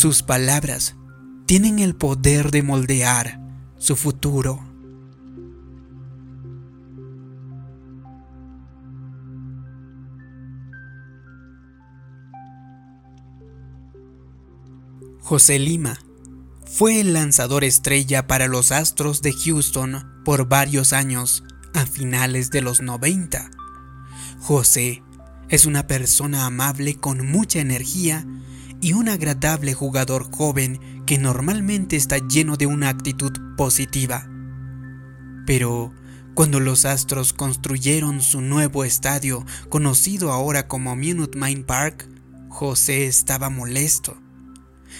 Sus palabras tienen el poder de moldear su futuro. José Lima fue el lanzador estrella para los Astros de Houston por varios años a finales de los 90. José es una persona amable con mucha energía y un agradable jugador joven que normalmente está lleno de una actitud positiva. Pero cuando los Astros construyeron su nuevo estadio, conocido ahora como Minute Main Park, José estaba molesto.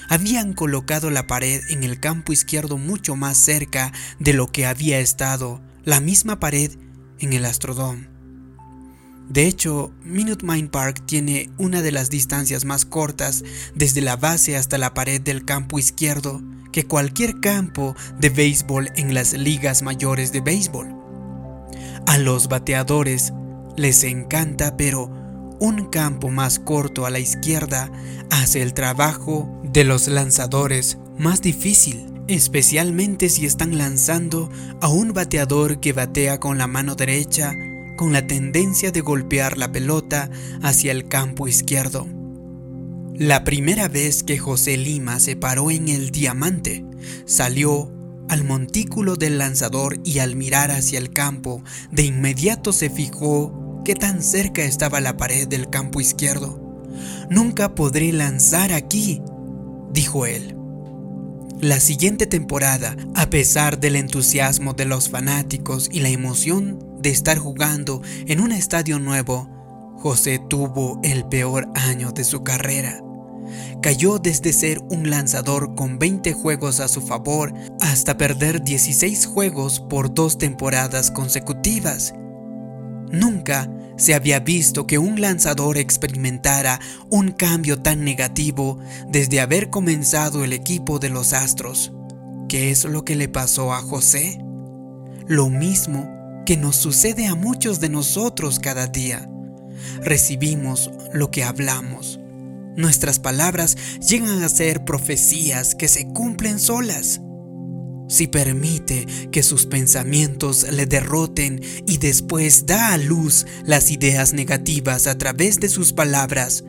Habían colocado la pared en el campo izquierdo mucho más cerca de lo que había estado la misma pared en el Astrodome. De hecho, Minute Main Park tiene una de las distancias más cortas desde la base hasta la pared del campo izquierdo que cualquier campo de béisbol en las ligas mayores de béisbol. A los bateadores les encanta, pero un campo más corto a la izquierda hace el trabajo de los lanzadores más difícil, especialmente si están lanzando a un bateador que batea con la mano derecha con la tendencia de golpear la pelota hacia el campo izquierdo. La primera vez que José Lima se paró en el diamante, salió al montículo del lanzador y al mirar hacia el campo, de inmediato se fijó qué tan cerca estaba la pared del campo izquierdo. Nunca podré lanzar aquí, dijo él. La siguiente temporada, a pesar del entusiasmo de los fanáticos y la emoción de estar jugando en un estadio nuevo, José tuvo el peor año de su carrera. Cayó desde ser un lanzador con 20 juegos a su favor hasta perder 16 juegos por dos temporadas consecutivas. Nunca se había visto que un lanzador experimentara un cambio tan negativo desde haber comenzado el equipo de los Astros. ¿Qué es lo que le pasó a José? Lo mismo que nos sucede a muchos de nosotros cada día. Recibimos lo que hablamos. Nuestras palabras llegan a ser profecías que se cumplen solas si permite que sus pensamientos le derroten y después da a luz las ideas negativas a través de sus palabras,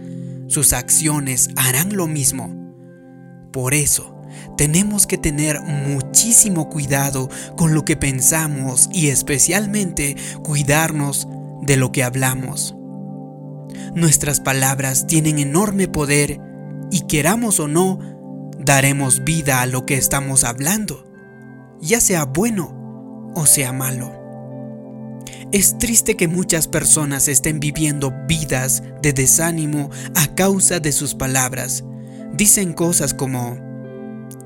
sus acciones harán lo mismo. Por eso, tenemos que tener muchísimo cuidado con lo que pensamos y especialmente cuidarnos de lo que hablamos. Nuestras palabras tienen enorme poder y queramos o no, daremos vida a lo que estamos hablando ya sea bueno o sea malo. Es triste que muchas personas estén viviendo vidas de desánimo a causa de sus palabras. Dicen cosas como,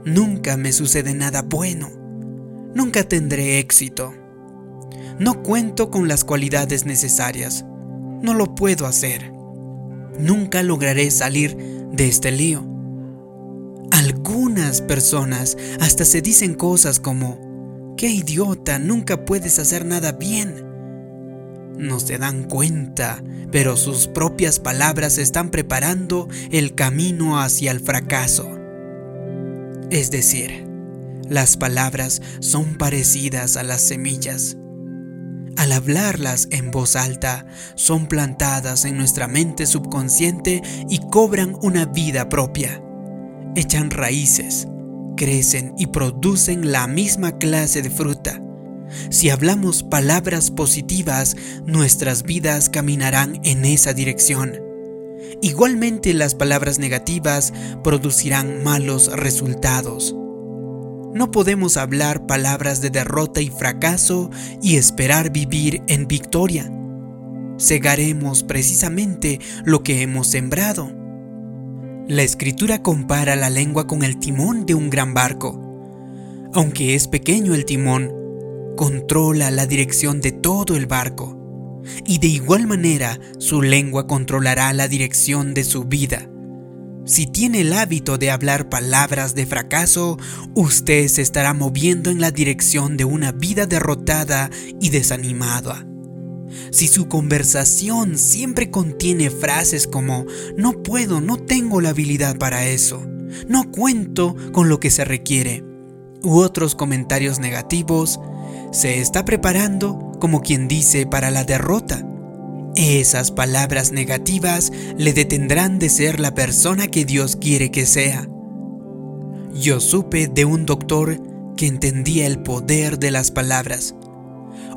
nunca me sucede nada bueno, nunca tendré éxito, no cuento con las cualidades necesarias, no lo puedo hacer, nunca lograré salir de este lío. Algunas personas hasta se dicen cosas como, qué idiota, nunca puedes hacer nada bien. No se dan cuenta, pero sus propias palabras están preparando el camino hacia el fracaso. Es decir, las palabras son parecidas a las semillas. Al hablarlas en voz alta, son plantadas en nuestra mente subconsciente y cobran una vida propia echan raíces, crecen y producen la misma clase de fruta. Si hablamos palabras positivas, nuestras vidas caminarán en esa dirección. Igualmente las palabras negativas producirán malos resultados. No podemos hablar palabras de derrota y fracaso y esperar vivir en victoria. Segaremos precisamente lo que hemos sembrado. La escritura compara la lengua con el timón de un gran barco. Aunque es pequeño el timón, controla la dirección de todo el barco. Y de igual manera, su lengua controlará la dirección de su vida. Si tiene el hábito de hablar palabras de fracaso, usted se estará moviendo en la dirección de una vida derrotada y desanimada. Si su conversación siempre contiene frases como no puedo, no tengo la habilidad para eso, no cuento con lo que se requiere, u otros comentarios negativos, se está preparando, como quien dice, para la derrota. Esas palabras negativas le detendrán de ser la persona que Dios quiere que sea. Yo supe de un doctor que entendía el poder de las palabras.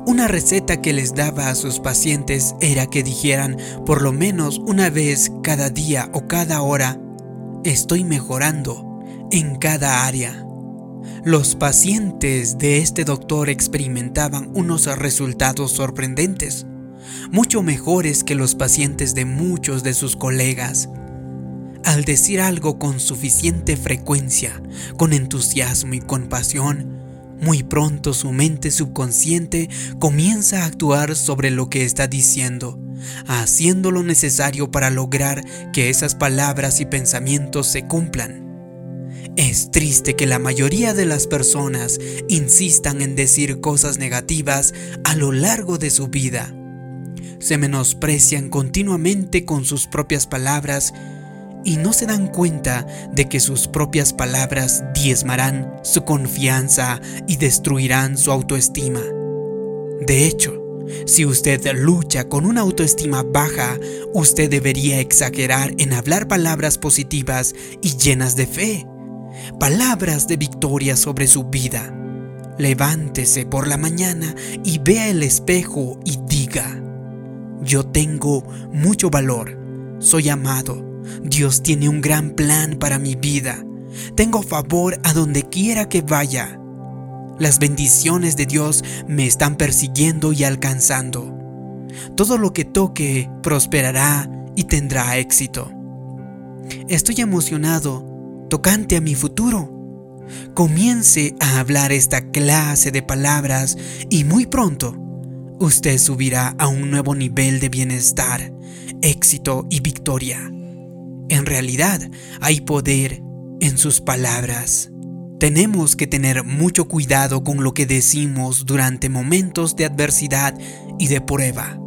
Una receta que les daba a sus pacientes era que dijeran por lo menos una vez cada día o cada hora, estoy mejorando en cada área. Los pacientes de este doctor experimentaban unos resultados sorprendentes, mucho mejores que los pacientes de muchos de sus colegas. Al decir algo con suficiente frecuencia, con entusiasmo y con pasión, muy pronto su mente subconsciente comienza a actuar sobre lo que está diciendo, haciendo lo necesario para lograr que esas palabras y pensamientos se cumplan. Es triste que la mayoría de las personas insistan en decir cosas negativas a lo largo de su vida. Se menosprecian continuamente con sus propias palabras y no se dan cuenta de que sus propias palabras diezmarán su confianza y destruirán su autoestima. De hecho, si usted lucha con una autoestima baja, usted debería exagerar en hablar palabras positivas y llenas de fe palabras de victoria sobre su vida. Levántese por la mañana y vea el espejo y diga, yo tengo mucho valor, soy amado, Dios tiene un gran plan para mi vida, tengo favor a donde quiera que vaya. Las bendiciones de Dios me están persiguiendo y alcanzando. Todo lo que toque prosperará y tendrá éxito. Estoy emocionado tocante a mi futuro. Comience a hablar esta clase de palabras y muy pronto usted subirá a un nuevo nivel de bienestar, éxito y victoria. En realidad hay poder en sus palabras. Tenemos que tener mucho cuidado con lo que decimos durante momentos de adversidad y de prueba.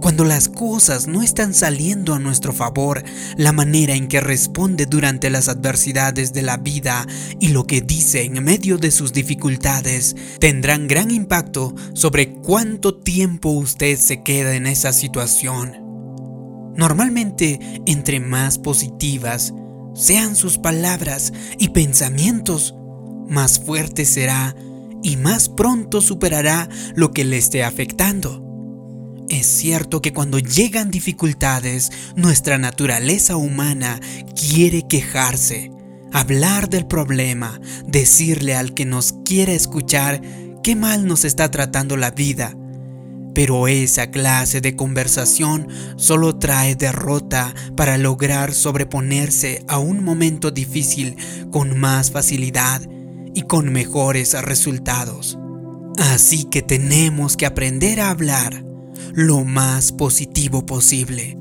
Cuando las cosas no están saliendo a nuestro favor, la manera en que responde durante las adversidades de la vida y lo que dice en medio de sus dificultades tendrán gran impacto sobre cuánto tiempo usted se queda en esa situación. Normalmente, entre más positivas sean sus palabras y pensamientos, más fuerte será y más pronto superará lo que le esté afectando. Es cierto que cuando llegan dificultades, nuestra naturaleza humana quiere quejarse, hablar del problema, decirle al que nos quiere escuchar qué mal nos está tratando la vida. Pero esa clase de conversación solo trae derrota para lograr sobreponerse a un momento difícil con más facilidad y con mejores resultados. Así que tenemos que aprender a hablar lo más positivo posible,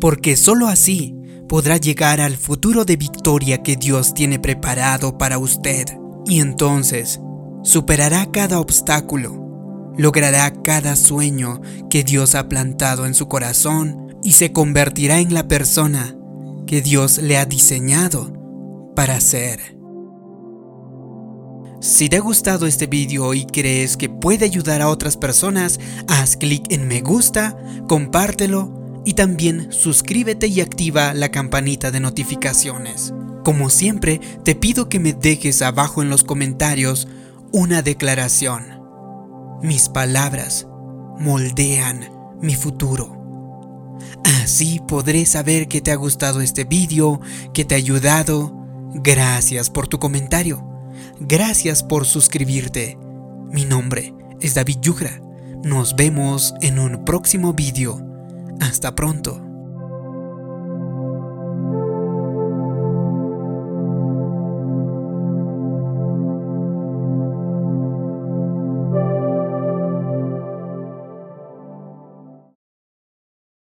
porque sólo así podrá llegar al futuro de victoria que Dios tiene preparado para usted. Y entonces superará cada obstáculo, logrará cada sueño que Dios ha plantado en su corazón y se convertirá en la persona que Dios le ha diseñado para ser. Si te ha gustado este vídeo y crees que puede ayudar a otras personas, haz clic en me gusta, compártelo y también suscríbete y activa la campanita de notificaciones. Como siempre, te pido que me dejes abajo en los comentarios una declaración. Mis palabras moldean mi futuro. Así podré saber que te ha gustado este vídeo, que te ha ayudado. Gracias por tu comentario. Gracias por suscribirte. Mi nombre es David Yugra. Nos vemos en un próximo vídeo. Hasta pronto.